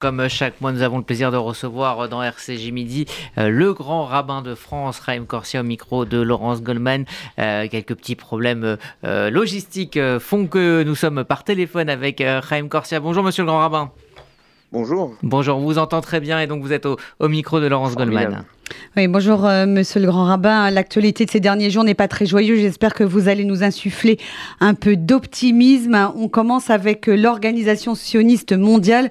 Comme chaque mois, nous avons le plaisir de recevoir dans RCJ Midi euh, le grand rabbin de France, Raïm Corsia, au micro de Laurence Goldman. Euh, quelques petits problèmes euh, logistiques font que nous sommes par téléphone avec Raïm Corsia. Bonjour, monsieur le grand rabbin. Bonjour. Bonjour, on vous entend très bien et donc vous êtes au, micro de Laurence Goldman. Oui, bonjour monsieur le grand rabbin. L'actualité de ces derniers jours n'est pas très joyeuse. J'espère que vous allez nous insuffler un peu d'optimisme. On commence avec l'organisation sioniste mondiale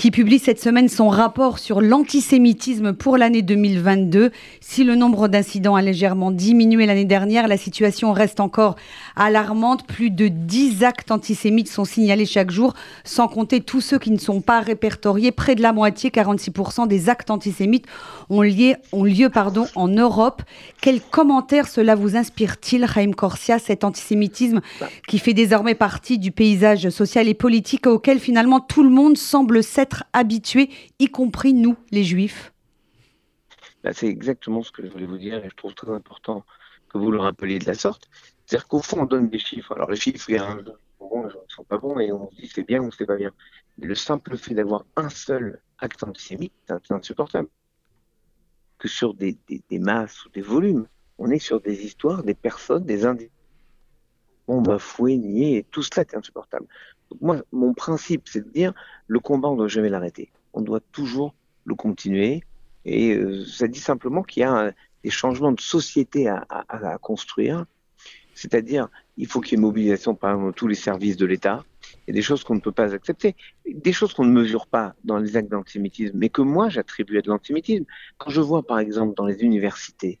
qui publie cette semaine son rapport sur l'antisémitisme pour l'année 2022. Si le nombre d'incidents a légèrement diminué l'année dernière, la situation reste encore alarmante. Plus de 10 actes antisémites sont signalés chaque jour, sans compter tous ceux qui ne sont pas répertoriés. Près de la moitié, 46% des actes antisémites ont, lieu en Europe. Quel commentaire cela vous inspire-t-il, Raïm Corsia, cet antisémitisme qui fait désormais partie du paysage social et politique auquel finalement tout le monde semble s'être habitués, y compris nous, les juifs bah, C'est exactement ce que je voulais vous dire et je trouve très important que vous le rappeliez de la sorte. C'est-à-dire qu'au fond, on donne des chiffres. Alors les chiffres, il y a un bon, ils sont pas bons et on se dit c'est bien ou c'est pas bien. le simple fait d'avoir un seul acte antisémite, c'est insupportable. Que sur des, masses ou des volumes, on est sur des histoires, des personnes, des individus. On va fouer, nier, et tout cela est insupportable moi, mon principe, c'est de dire le combat, on ne doit jamais l'arrêter. On doit toujours le continuer. Et euh, ça dit simplement qu'il y a des changements de société à, construire. C'est-à-dire, il faut qu'il y ait mobilisation, par tous les services de l'État. Il y a des choses qu'on ne peut pas accepter, des choses qu'on ne mesure pas dans les actes d'antisémitisme, mais que moi j'attribue à de l'antisémitisme. Quand je vois, par exemple, dans les universités,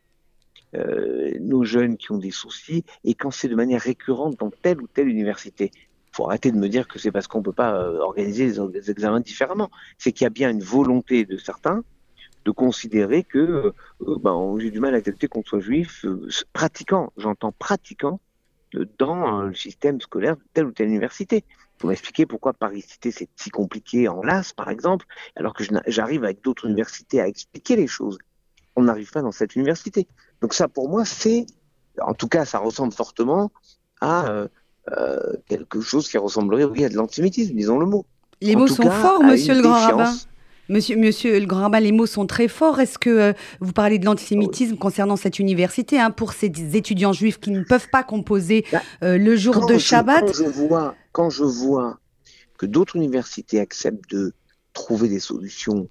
euh, nos jeunes qui ont des soucis, et quand c'est de manière récurrente dans telle ou telle université, faut arrêter de me dire que c'est parce qu'on ne peut pas euh, organiser les, examens différemment. C'est qu'il y a bien une volonté de certains de considérer que euh, euh, ben, j'ai du mal à accepter qu'on soit juif, pratiquant, j'entends pratiquant, dans le système scolaire de telle ou telle université. Vous m'expliquer pourquoi Paris Cité c'est si compliqué en LAS, par exemple, alors que j'arrive avec d'autres universités à expliquer les choses. On n'arrive pas dans cette université. Donc ça, pour moi, c'est, en tout cas, ça ressemble fortement à euh, quelque chose qui ressemblerait oui, à de l'antisémitisme, disons le mot. Les mots sont forts, monsieur le grand rabbin. Monsieur, monsieur le grand rabbin, les mots sont très forts. Est-ce que euh, vous parlez de l'antisémitisme concernant cette université, hein, pour ces étudiants juifs qui ne peuvent pas composer bah, euh, le jour de Shabbat? quand je, vois, quand je vois que d'autres universités acceptent de trouver des solutions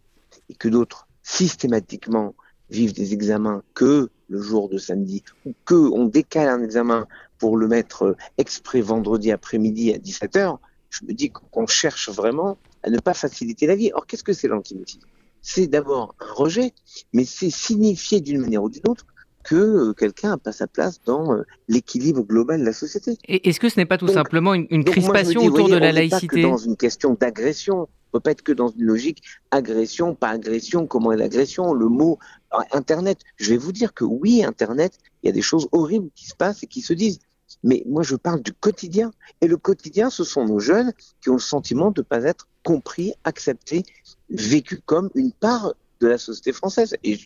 et que d'autres systématiquement vivent des examens que le jour de samedi ou que on décale un examen pour le mettre euh, exprès vendredi après-midi à 17h, je me dis qu'on cherche vraiment à ne pas faciliter la vie. Or, qu'est-ce que c'est l'antisémitisme C'est d'abord un rejet, mais c'est signifier d'une manière ou d'une autre que euh, quelqu'un n'a pas sa place dans euh, l'équilibre global de la société. Et est-ce que ce n'est pas tout simplement une, crispation autour de la laïcité? Dans une question d'agression, on peut pas être que dans une logique agression, pas agression, comment est l'agression, le mot Internet. Je vais vous dire que oui, Internet, il y a des choses horribles qui se passent et qui se disent. Mais moi, je parle du quotidien. Et le quotidien, ce sont nos jeunes qui ont le sentiment de ne pas être compris, acceptés, vécus comme une part de la société française. Et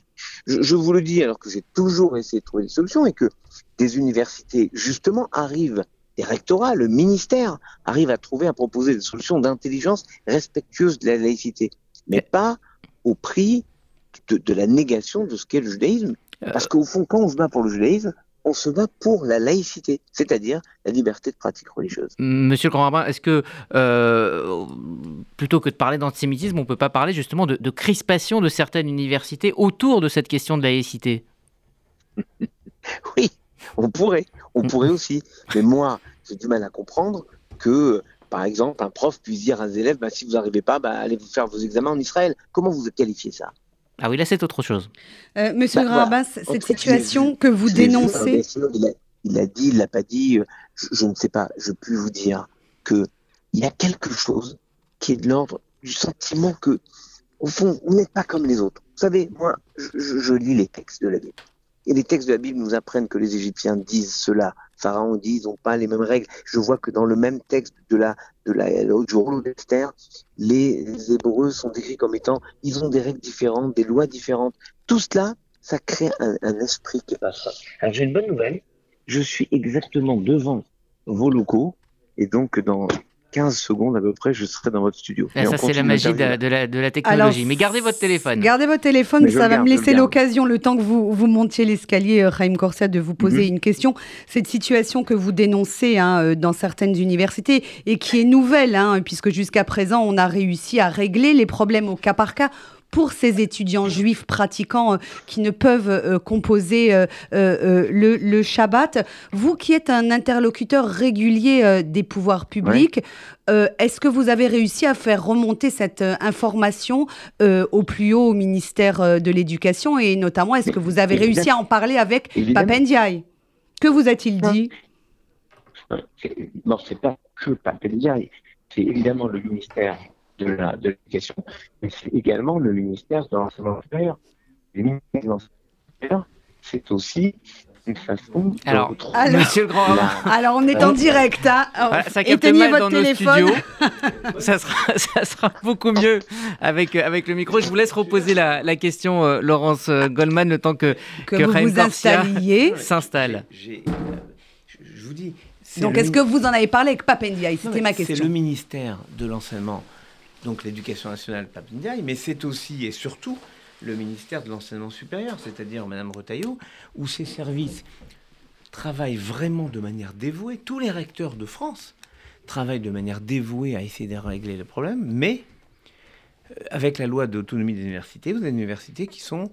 je vous le dis alors que j'ai toujours essayé de trouver des solutions et que des universités, justement, arrivent des rectorats, le ministère arrive à trouver, à proposer des solutions d'intelligence respectueuses de la laïcité, mais pas au prix de, la négation de ce qu'est le judaïsme. Euh. Parce qu'au fond, quand on se bat pour le judaïsme, on se bat pour la laïcité, c'est-à-dire la liberté de pratique religieuse. Monsieur le grand rabbin, est-ce que euh, plutôt que de parler d'antisémitisme, on ne peut pas parler justement de, de, crispation de certaines universités autour de cette question de laïcité? Oui, on pourrait, on pourrait aussi. Mais moi, j'ai du mal à comprendre que, par exemple, un prof puisse dire à ses élèves, bah, si vous n'arrivez pas, bah, allez vous faire vos examens en Israël. Comment vous qualifiez ça? Ah oui, là c'est autre chose. Euh, monsieur bah, cette situation que vous dénoncez. il, a, dit, il l'a pas dit, euh, je, ne sais pas, je peux vous dire qu'il y a quelque chose qui est de l'ordre du sentiment que, au fond, vous n'êtes pas comme les autres. Vous savez, moi, je lis les textes de la Bible. Et les textes de la Bible nous apprennent que les Égyptiens disent cela. Pharaon dit, ils n'ont pas les mêmes règles. Je vois que dans le même texte de la, de la, du les Hébreux sont décrits comme étant, ils ont des règles différentes, des lois différentes. Tout cela, ça crée un, esprit qui. Alors j'ai une bonne nouvelle. Je suis exactement devant vos locaux et donc dans 15 secondes à peu près, je serai dans votre studio. Ah, ça, c'est la magie de, la, de, la, technologie. Mais gardez votre téléphone. Gardez votre téléphone, ça va me laisser l'occasion, le temps que vous, vous montiez l'escalier, Raïm Corsia, de vous poser mhm. une question. Cette situation que vous dénoncez hein, euh, dans certaines universités et qui est nouvelle, hein, puisque jusqu'à présent, on a réussi à régler les problèmes au cas par cas pour ces étudiants juifs pratiquants euh, qui ne peuvent euh, composer euh, le, Shabbat. Vous qui êtes un interlocuteur régulier des pouvoirs publics, est-ce que vous avez réussi à faire remonter cette information au plus haut au ministère de l'Éducation? Et notamment est-ce que vous avez réussi à en parler avec Papendiaï Que vous a-t-il dit? Non, c'est pas que Papendiaï, c'est évidemment le ministère de l'éducation, mais c'est également le ministère de l'enseignement supérieur. Le ministère de l'enseignement supérieur, c'est aussi une façon alors, alors, Monsieur le Grand alors on est en direct, hein. ça Éteignez votre téléphone. ça, sera, ça sera beaucoup mieux avec, avec le micro. Je vous laisse reposer la, la question, euh, Laurence euh, Goldman, le temps que, que, que vous s'installe. je vous dis. Donc, est-ce que vous en avez parlé avec Papendiaï C'était ma question. C'est le ministère de l'enseignement donc l'éducation nationale Papendiaï, mais c'est aussi et surtout le ministère de l'enseignement supérieur, c'est-à-dire Madame Retailleau, où ces services travaillent vraiment de manière dévouée. Tous les recteurs de France travaillent de manière dévouée à essayer de régler le problème, mais euh, avec la loi d'autonomie des universités, vous avez des universités qui sont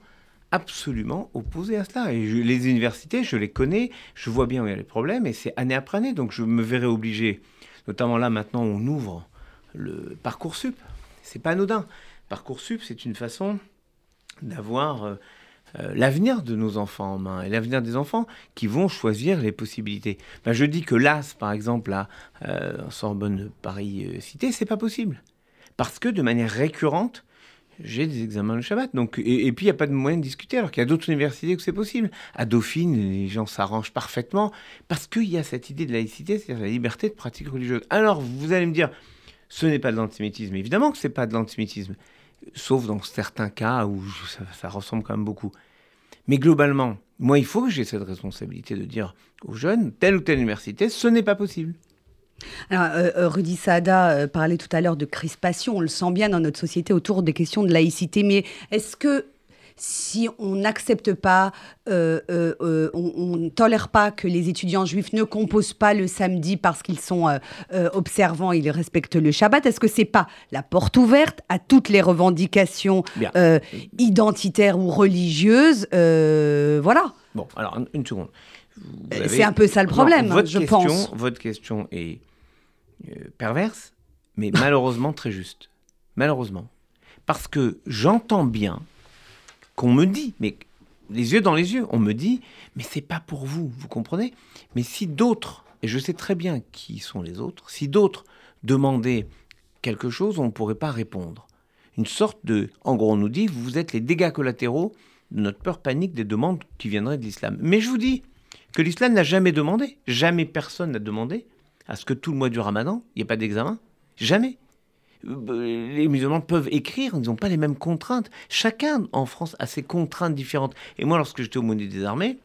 absolument opposées à cela. Et les universités, je les connais, je vois bien où il y a les problèmes, et c'est année après année. Donc je me verrai obligé, notamment là maintenant, on ouvre le Parcoursup. C'est pas anodin. Parcoursup, c'est une façon d'avoir euh, euh, l'avenir de nos enfants en main et l'avenir des enfants qui vont choisir les possibilités. Ben, je dis que l'AS, par exemple, à euh, Sorbonne Paris Cité, c'est pas possible. Parce que de manière récurrente, j'ai des examens le Shabbat. Donc, et, puis, il n'y a pas de moyen de discuter, alors qu'il y a d'autres universités où c'est possible. À Dauphine, les gens s'arrangent parfaitement, parce qu'il y a cette idée de laïcité, c'est-à-dire la liberté de pratique religieuse. Alors, vous allez me dire, ce n'est pas de l'antisémitisme. Évidemment que ce n'est pas de l'antisémitisme, sauf dans certains cas où ça, ressemble quand même beaucoup. Mais globalement, moi, il faut que j'ai cette responsabilité de dire aux jeunes, telle ou telle université, ce n'est pas possible. Alors, euh, euh, Rudy Saada euh, parlait tout à l'heure de crispation, on le sent bien dans notre société autour des questions de laïcité, mais est-ce que si on n'accepte pas, euh, euh, euh, on ne tolère pas que les étudiants juifs ne composent pas le samedi parce qu'ils sont observants, ils respectent le Shabbat, est-ce que c'est pas la porte ouverte à toutes les revendications identitaires ou religieuses Voilà. Bon, alors une seconde. C'est un peu ça le problème, je pense. Votre question est perverse, mais malheureusement très juste. Malheureusement. Parce que j'entends bien qu'on me dit, mais les yeux dans les yeux, on me dit, mais c'est pas pour vous, vous comprenez? Mais si d'autres, et je sais très bien qui sont les autres, si d'autres demandaient quelque chose, on ne pourrait pas répondre. Une sorte de, en gros, on nous dit, vous êtes les dégâts collatéraux de notre peur panique des demandes qui viendraient de l'islam. Mais je vous dis que l'islam n'a jamais demandé, jamais personne n'a demandé à ce que tout le mois du ramadan, il n'y ait pas d'examen. Jamais. Euh, les musulmans peuvent écrire, ils n'ont pas les mêmes contraintes. Chacun en France a ses contraintes différentes. Et moi, lorsque j'étais au aumônier des armées,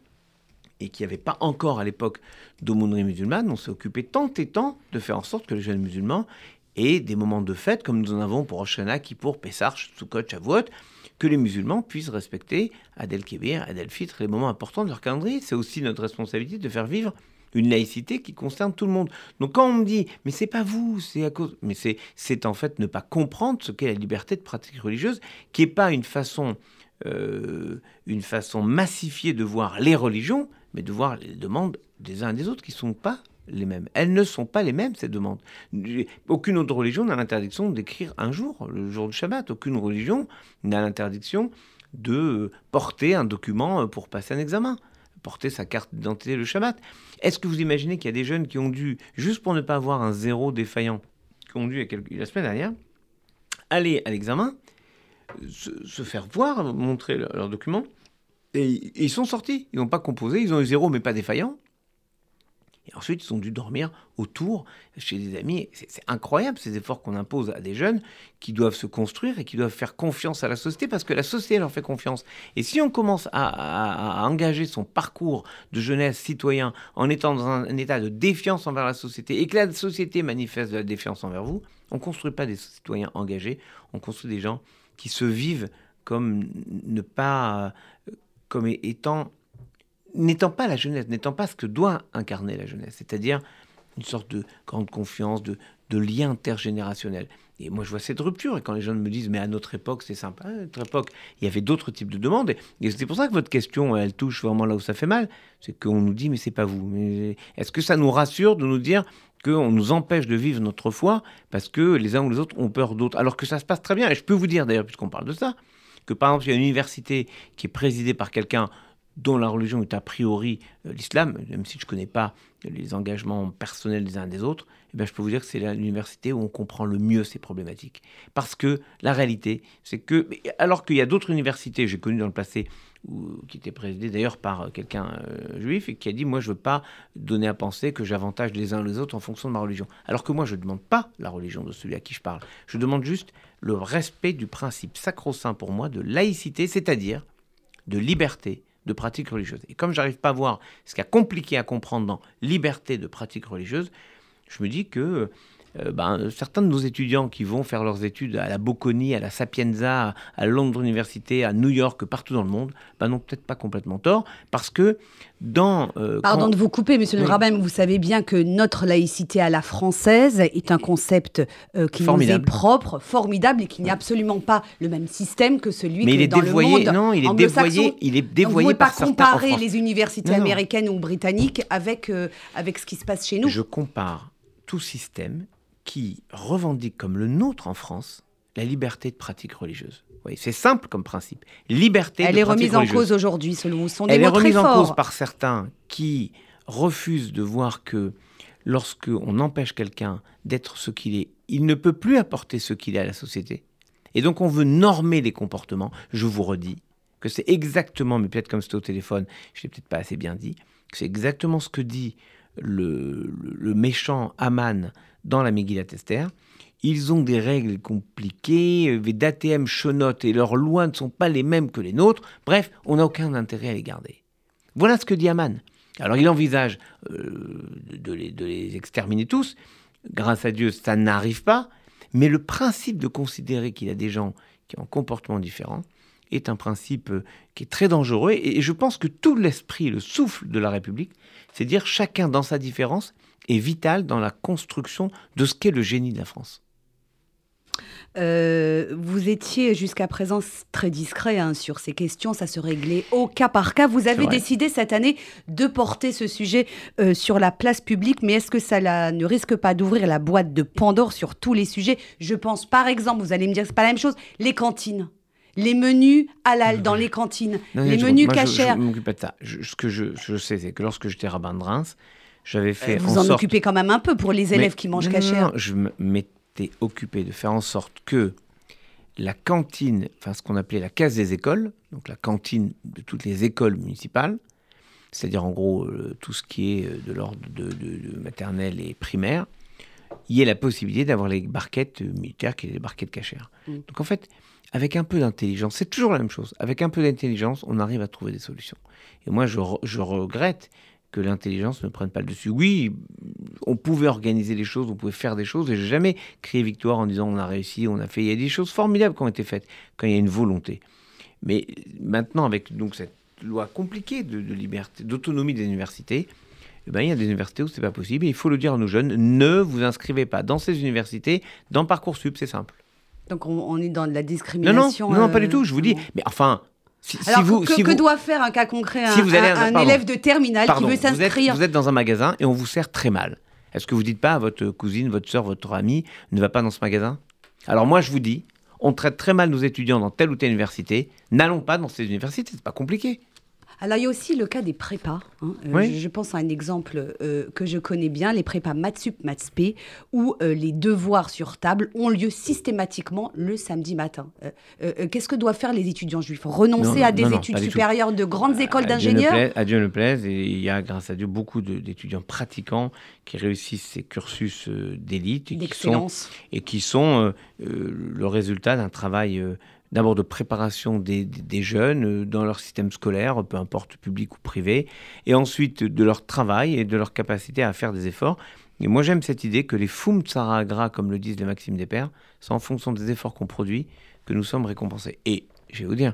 et qu'il n'y avait pas encore à l'époque d'aumônerie musulmane, on s'est occupé tant et tant de faire en sorte que les jeunes musulmans aient des moments de fête, comme nous en avons pour Oshana, Kippour, Pessah, Sukkot, Shavuot, que les musulmans puissent respecter Adel Kébir, Adel Fitr, les moments importants de leur calendrier. C'est aussi notre responsabilité de faire vivre une laïcité qui concerne tout le monde. Donc quand on me dit, mais c'est pas vous, c'est à cause, mais c'est, en fait ne pas comprendre ce qu'est la liberté de pratique religieuse, qui n'est pas une façon, euh, une façon massifiée de voir les religions, mais de voir les demandes des uns et des autres qui ne sont pas les mêmes. Elles ne sont pas les mêmes, ces demandes. Aucune autre religion n'a l'interdiction d'écrire un jour, le jour du Shabbat. Aucune religion n'a l'interdiction de porter un document pour passer un examen porter sa carte d'identité le Shabbat. Est-ce que vous imaginez qu'il y a des jeunes qui ont dû, juste pour ne pas avoir un zéro défaillant, qui ont dû, la semaine dernière, aller à l'examen, se, faire voir, montrer leurs leur documents, et, ils sont sortis. Ils n'ont pas composé, ils ont eu zéro mais pas défaillant. Et ensuite, ils ont dû dormir autour, chez des amis. C'est incroyable ces efforts qu'on impose à des jeunes qui doivent se construire et qui doivent faire confiance à la société parce que la société leur fait confiance. Et si on commence à, engager son parcours de jeunesse citoyen en étant dans un, état de défiance envers la société et que la société manifeste de la défiance envers vous, on ne construit pas des citoyens engagés, on construit des gens qui se vivent comme ne pas, comme étant n'étant pas la jeunesse, n'étant pas ce que doit incarner la jeunesse, c'est-à-dire une sorte de grande confiance, de, de lien intergénérationnel. Et moi, je vois cette rupture. Et quand les gens me disent, mais à notre époque, c'est sympa, à notre époque, il y avait d'autres types de demandes. Et c'est pour ça que votre question, elle touche vraiment là où ça fait mal. C'est qu'on nous dit, mais c'est pas vous. Est-ce que ça nous rassure de nous dire qu'on nous empêche de vivre notre foi parce que les uns ou les autres ont peur d'autres? Alors que ça se passe très bien. Et je peux vous dire, d'ailleurs, puisqu'on parle de ça, que par exemple, il y a une université qui est présidée par quelqu'un dont la religion est a priori euh, l'islam, même si je ne connais pas les engagements personnels des uns des autres, eh bien, je peux vous dire que c'est l'université où on comprend le mieux ces problématiques. Parce que la réalité, c'est que, alors qu'il y a d'autres universités, j'ai connu dans le passé, qui étaient présidées d'ailleurs par euh, quelqu'un euh, juif, et qui a dit, moi je ne veux pas donner à penser que j'avantage les uns les autres en fonction de ma religion. Alors que moi, je ne demande pas la religion de celui à qui je parle. Je demande juste le respect du principe sacro-saint pour moi de laïcité, c'est-à-dire de liberté, de pratique religieuse. Et comme j'arrive pas à voir ce qui a compliqué à comprendre dans liberté de pratique religieuse, je me dis que euh, ben, certains de nos étudiants qui vont faire leurs études à la Bocconi, à la Sapienza, à Londres Université, à New York, partout dans le monde, ben, n'ont peut-être pas complètement tort, parce que dans... Euh, Pardon de vous couper, monsieur rabbin, vous savez bien que notre laïcité à la française est un concept euh, qui nous est propre, formidable, et qu'il n'y a absolument pas le même système que celui Mais que dans dévoyé, le monde non, il est dévoyé, il est dévoyé Donc, vous ne pouvez pas comparer les universités américaines ou britanniques avec, avec ce qui se passe chez nous. Je compare tout système qui revendique comme le nôtre en France la liberté de pratique religieuse. Oui, c'est simple comme principe. Liberté Elle est remise en cause aujourd'hui, selon son Elle est remise en cause par certains qui refusent de voir que lorsque on empêche quelqu'un d'être ce qu'il est, il ne peut plus apporter ce qu'il est à la société. Et donc on veut normer les comportements. Je vous redis que c'est exactement, mais peut-être comme c'était au téléphone, je l'ai peut-être pas assez bien dit, c'est exactement ce que dit le, méchant Aman dans la Megillat Esther. Ils ont des règles compliquées, des d'ATM chonotes et leurs lois ne sont pas les mêmes que les nôtres. Bref, on n'a aucun intérêt à les garder. Voilà ce que dit Aman. Alors il envisage euh, de, les, de, les, exterminer tous. Grâce à Dieu, ça n'arrive pas. Mais le principe de considérer qu'il y a des gens qui ont un comportement différent est un principe euh, qui est très dangereux. Et je pense que tout l'esprit, le souffle de la République, c'est dire chacun dans sa différence est vital dans la construction de ce qu'est le génie de la France. Euh, vous étiez jusqu'à présent très discret hein, sur ces questions, ça se réglait au cas par cas. Vous avez décidé cette année de porter ce sujet euh, sur la place publique, mais est-ce que ça ne risque pas d'ouvrir la boîte de Pandore sur tous les sujets? Je pense par exemple, vous allez me dire que c'est pas la même chose, les cantines. Les menus halal dans les cantines, les menus cachers. Je, ne m'occupe pas de ça. ce que je, sais, c'est que lorsque j'étais rabbin de Reims, j'avais fait vous en, occupez quand même un peu pour les élèves qui mangent cachère. je m'étais occupé de faire en sorte que la cantine, enfin ce qu'on appelait la case des écoles, donc la cantine de toutes les écoles municipales, c'est-à-dire en gros euh, tout ce qui est euh, de l'ordre de, maternelle et primaire, il y ait la possibilité d'avoir les barquettes militaires qui sont les barquettes cachères. Mm. Donc en fait, avec un peu d'intelligence, c'est toujours la même chose. Avec un peu d'intelligence, on arrive à trouver des solutions. Et moi, je, je regrette que l'intelligence ne prenne pas le dessus. Oui, on pouvait organiser les choses, on pouvait faire des choses, et j'ai jamais crié victoire en disant on a réussi, on a fait. Il y a des choses formidables qui ont été faites quand il y a une volonté. Mais maintenant, avec donc cette loi compliquée de, liberté, d'autonomie des universités, eh ben, il y a des universités où c'est pas possible. Et il faut le dire à nos jeunes ne vous inscrivez pas dans ces universités dans parcoursup, c'est simple. Donc on, est dans de la discrimination. Non, non, non, pas du tout. Je vous dis. Euh, Mais enfin, alors, que, doit faire un cas concret un, élève de terminale qui veut s'inscrire vous, êtes, dans un magasin et on vous sert très mal. Est-ce que vous dites pas à votre cousine, votre soeur, votre ami ne va pas dans ce magasin? Alors moi, je vous dis, on traite très mal nos étudiants dans telle ou telle université. N'allons pas dans ces universités, c'est pas compliqué. Alors, il y a aussi le cas des prépas. hein. Euh, Oui. je, je pense à un exemple euh, que je connais bien, les prépas Matsup, Matspé, où euh, les devoirs sur table ont lieu systématiquement le samedi matin. Qu'est-ce que doivent faire les étudiants juifs? Renoncer Non, non, à des non, études supérieures de grandes écoles Dieu ne d'ingénieurs? À Dieu ne plaise, et il y a, grâce à Dieu, beaucoup d'étudiants pratiquants qui réussissent ces cursus d'élite et qui sont d'excellence et qui sont le résultat d'un travail d'abord de préparation des, des- jeunes euh, dans leur système scolaire, peu importe public ou privé, et ensuite de leur travail et de leur capacité à faire des efforts. Et moi j'aime cette idée que les fum tsaragra, comme le disent les maximes des pères, c'est en fonction des efforts qu'on produit que nous sommes récompensés. Et je vais vous dire,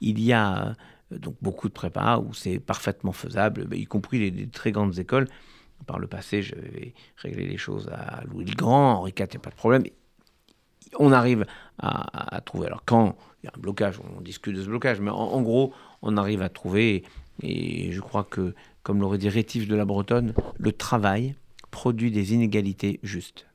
il y a euh, donc beaucoup de prépa où c'est parfaitement faisable, bah, y compris les, les très grandes écoles. Par le passé, j'avais réglé les choses à Louis le Grand, Henri IV, il n'y a pas de problème. On arrive à, à trouver. Alors, quand il y a un blocage, on discute de ce blocage, mais en, en gros, on arrive à trouver. Et je crois que, comme l'aurait dit Rétif de la Bretonne, le travail produit des inégalités justes.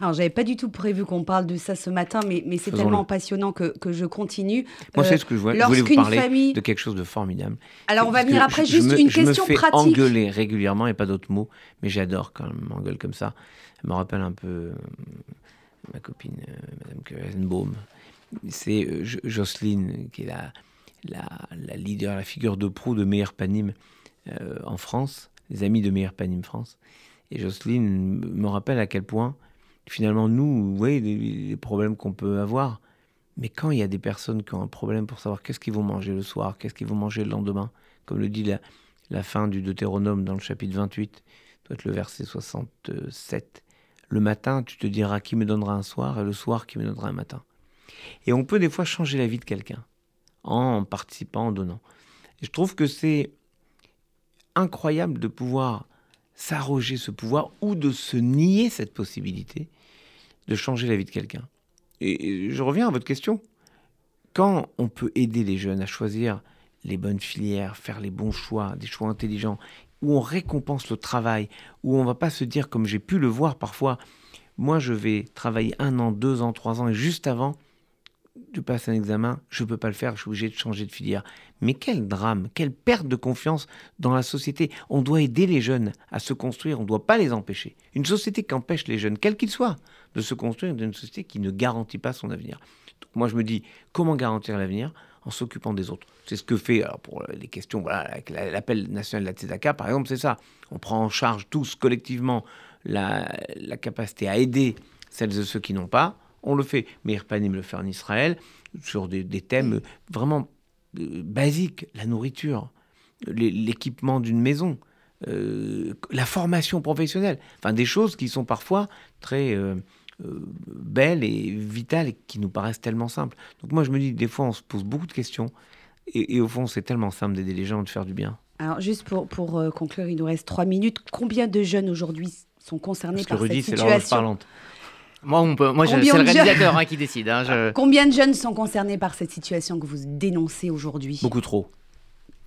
Alors, j'avais pas du tout prévu qu'on parle de ça ce matin, mais, mais c'est tellement passionnant que, que je continue. Moi, Euh, c'est ce que je voulais, voulais vous parler famille- de quelque chose de formidable. Alors, on va venir après. Juste je me- une je me question fais pratique. engueuler régulièrement et pas d'autres mots, mais j'adore quand elle m'engueule comme ça. Elle me rappelle un peu euh, ma copine, euh, Madame Kerenbaum. C'est euh, Jo- Jocelyne, qui est la, la, la leader, la figure de proue de Meilleur Panim euh, en France, les amis de Meilleur Panim France. Et Jocelyne me rappelle à quel point, finalement, nous, vous voyez les, les problèmes qu'on peut avoir, mais quand il y a des personnes qui ont un problème pour savoir qu'est-ce qu'ils vont manger le soir, qu'est-ce qu'ils vont manger le lendemain, comme le dit la, la fin du Deutéronome dans le chapitre 28, doit être le verset 67. Le matin, tu te diras qui me donnera un soir, et le soir qui me donnera un matin. Et on peut des fois changer la vie de quelqu'un en participant, en donnant. Je trouve que c'est incroyable de pouvoir s'arroger ce pouvoir ou de se nier cette possibilité de changer la vie de quelqu'un. Et je reviens à votre question. Quand on peut aider les jeunes à choisir les bonnes filières, faire les bons choix, des choix intelligents, où on récompense le travail, où on va pas se dire, comme j'ai pu le voir parfois, moi je vais travailler un an, deux ans, trois ans, et juste avant de passer un examen, je ne peux pas le faire, je suis obligé de changer de filière. Mais quel drame, quelle perte de confiance dans la société. On doit aider les jeunes à se construire, on ne doit pas les empêcher. Une société qui empêche les jeunes, quels qu'ils soient, de se construire, est une société qui ne garantit pas son avenir. Moi je me dis, comment garantir l'avenir? En s'occupant des autres. C'est ce que fait, alors pour les questions, voilà, avec la- l'appel national de la Tzedaka, par exemple, c'est ça. On prend en charge tous collectivement la, capacité à aider celles et ceux qui n'ont pas. On le fait. Meir Panim le fait en Israël sur des, thèmes vraiment euh, basiques, la nourriture, l'é- l'équipement d'une maison, euh, la formation professionnelle, enfin des choses qui sont parfois très euh, belles et vitales et qui nous paraissent tellement simples. Donc moi je me dis, des fois on se pose beaucoup de questions et, et au fond c'est tellement simple d'aider les gens, de faire du bien. Alors, juste pour, pour euh, conclure, il nous reste trois minutes. Combien de jeunes aujourd'hui sont concernés Parce que par Rudy cette situation parlante. Moi, on peut, moi c'est le réalisateur hein, qui décide. hein, je- Combien de jeunes sont concernés par cette situation que vous dénoncez aujourd'hui? Beaucoup trop.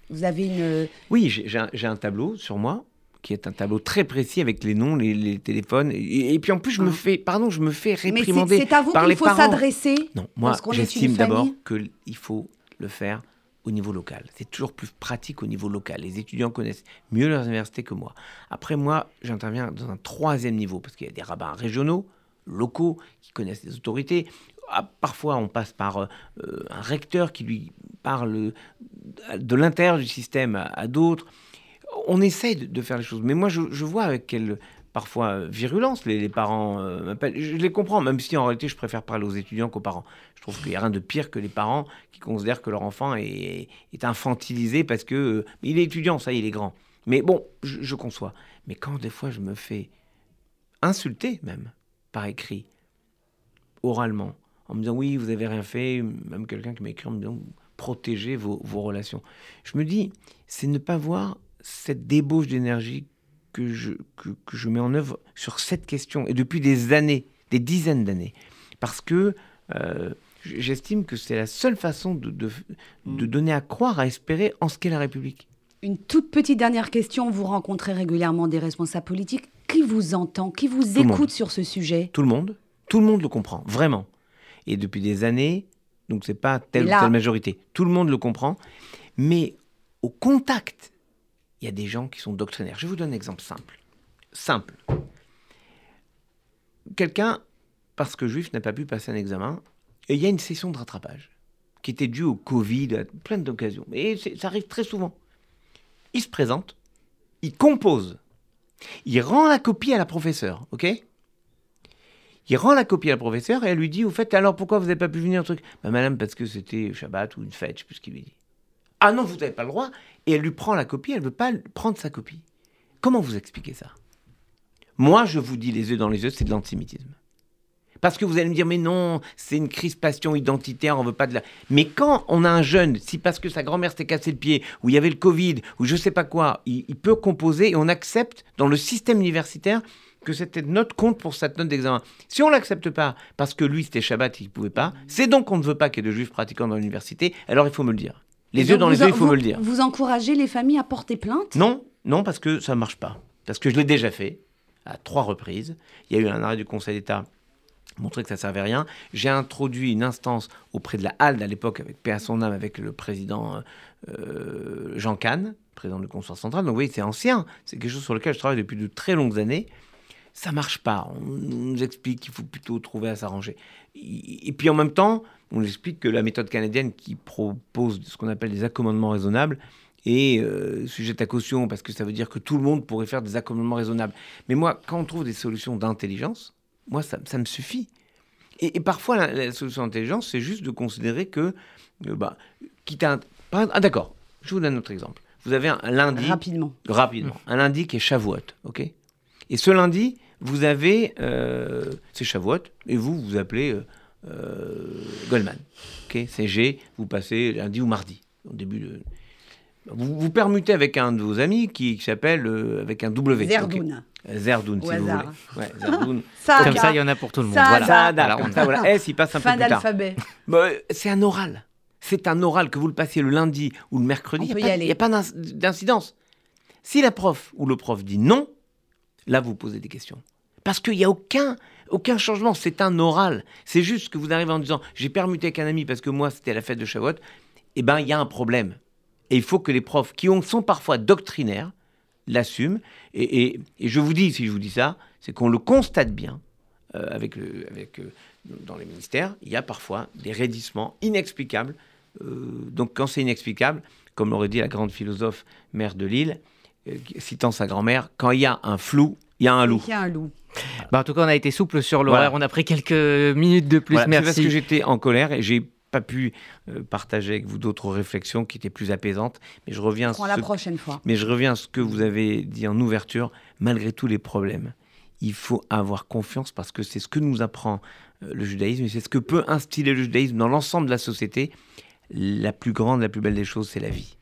Vous avez une... Oui, j'ai j'ai un, j'ai un tableau sur moi qui est un tableau très précis avec les noms, les, les téléphones. Et, et puis en plus, je me Ah. fais, pardon, je me fais réprimander c'est à vous par qu'il faut s'adresser Non, moi, j'estime d'abord qu'il faut le faire au niveau local. C'est toujours plus pratique au niveau local. Les étudiants connaissent mieux leurs universités que moi. Après, moi, j'interviens dans un troisième niveau, parce qu'il y a des rabbins régionaux, locaux, qui connaissent les autorités. Ah, Parfois, on passe par euh, euh, un recteur qui lui parle de l'intérieur du système à, à d'autres. On essaye de, faire les choses. Mais moi, je, vois avec quelle parfois euh, virulence les, parents euh, m'appellent. Je les comprends, même si en réalité, je préfère parler aux étudiants qu'aux parents. Je trouve qu'il n'y a rien de pire que les parents qui considèrent que leur enfant est, infantilisé parce que euh, il est étudiant, ça, il est grand. Mais bon, je, conçois. Mais quand des fois je me fais insulter même par écrit, oralement, en me disant oui, vous avez rien fait, même quelqu'un qui m'écrit en me disant protégez vos relations. Je me dis, c'est ne pas voir cette débauche d'énergie que je, que, que je mets en œuvre sur cette question, et depuis des années, des dizaines d'années. Parce que euh, j'estime que c'est la seule façon de, de, de donner à croire, à espérer en ce qu'est la République. Une toute petite dernière question. Vous rencontrez régulièrement des responsables politiques. Qui vous entend Qui vous écoute sur ce sujet? Tout le monde, tout le monde le comprend, vraiment. Et depuis des années, donc c'est pas telle ou telle majorité, tout le monde le comprend, mais au contact, il y a des gens qui sont doctrinaires. Je vous donne un exemple simple. Simple. Quelqu'un, parce que juif, n'a pas pu passer un examen, et il y a une session de rattrapage qui était due au Covid, à plein d'occasions. Et ça arrive très souvent. Il se présente, il compose, il rend la copie à la professeure, ok? Il rend la copie à la professeure et elle lui dit, au fait, alors pourquoi vous n'avez pas pu venir truc? Bah, Madame, parce que c'était Shabbat ou une fête, je sais plus ce qu'il lui dit. Ah non, vous n'avez pas le droit. Et elle lui prend la copie, elle ne veut pas prendre sa copie. Comment vous expliquez ça? Moi, je vous dis les yeux dans les yeux, c'est de l'antisémitisme. Parce que vous allez me dire, mais non, c'est une crispation identitaire, on veut pas de la. Mais quand on a un jeune, si parce que sa grand-mère s'était cassé le pied, ou il y avait le Covid, ou je sais pas quoi, il, peut composer et on accepte dans le système universitaire que c'était notre compte pour cette note d'examen. Si on l'accepte pas parce que lui c'était Shabbat, il pouvait pas, c'est donc qu'on ne veut pas qu'il y ait de juifs pratiquants dans l'université, alors il faut me le dire. Les yeux dans les yeux, il faut me le dire. Vous encouragez les familles à porter plainte? Non, non, parce que ça ne marche pas. Parce que je l'ai déjà fait à trois reprises. Il y a eu un arrêt du Conseil d'État montrer que ça servait à rien. J'ai introduit une instance auprès de la HALD à l'époque, avec paix à son âme, avec le président euh, Jean Kahn, président du Conseil central. Donc oui, c'est ancien, c'est quelque chose sur lequel je travaille depuis de très longues années. Ça marche pas. On nous explique qu'il faut plutôt trouver à s'arranger. Et puis en même temps, on nous explique que la méthode canadienne qui propose ce qu'on appelle des accommodements raisonnables est euh, sujette à caution parce que ça veut dire que tout le monde pourrait faire des accommodements raisonnables. Mais moi, quand on trouve des solutions d'intelligence, moi, ça, me suffit. Et, parfois, la, solution d'intelligence, c'est juste de considérer que, euh, bah, quitte à... Ah d'accord, je vous donne un autre exemple. Vous avez un, lundi... Rapidement. Rapidement. Un lundi qui est Shavuot, ok? Et ce lundi, vous avez... Euh, c'est Shavuot, et vous, vous appelez euh, euh Goldman. Ok C'est G, vous passez lundi ou mardi, au début de... Vous, vous permutez avec un de vos amis qui, s'appelle avec un W. Zerdoun. Zerdoun, si vous voulez. Ouais, Zerdoun. comme ça, il y en a pour tout le monde. voilà. Alors, comme ça, voilà. S, il passe un fin peu plus tard. d'alphabet. Bah, c'est un oral. C'est un oral que vous le passiez le lundi ou le mercredi. Il n'y a, pas d'incidence. Si la prof ou le prof dit non, là, vous posez des questions. Parce qu'il n'y a aucun, aucun changement. C'est un oral. C'est juste que vous arrivez en disant j'ai permuté avec un ami parce que moi, c'était la fête de Shavuot. Eh bien, il y a un problème. Et il faut que les profs, qui sont parfois doctrinaires, l'assument. Et, je vous dis, si je vous dis ça, c'est qu'on le constate bien euh, avec, avec euh, dans les ministères. Il y a parfois des raidissements inexplicables. Euh, donc quand c'est inexplicable, comme l'aurait dit la grande philosophe mère de Lille, citant sa grand-mère, quand il y a un flou, il y a un loup. Il y a un loup. Bah, en tout cas, on a été souple sur l'horaire. On a pris quelques minutes de plus. Merci. C'est parce que j'étais en colère et j'ai pas pu euh, partager avec vous d'autres réflexions qui étaient plus apaisantes. Mais je reviens. Pour la prochaine fois. Mais je reviens à ce que vous avez dit en ouverture. Malgré tous les problèmes, il faut avoir confiance parce que c'est ce que nous apprend euh, le judaïsme et c'est ce que peut instiller le judaïsme dans l'ensemble de la société. La plus grande, la plus belle des choses, c'est la vie.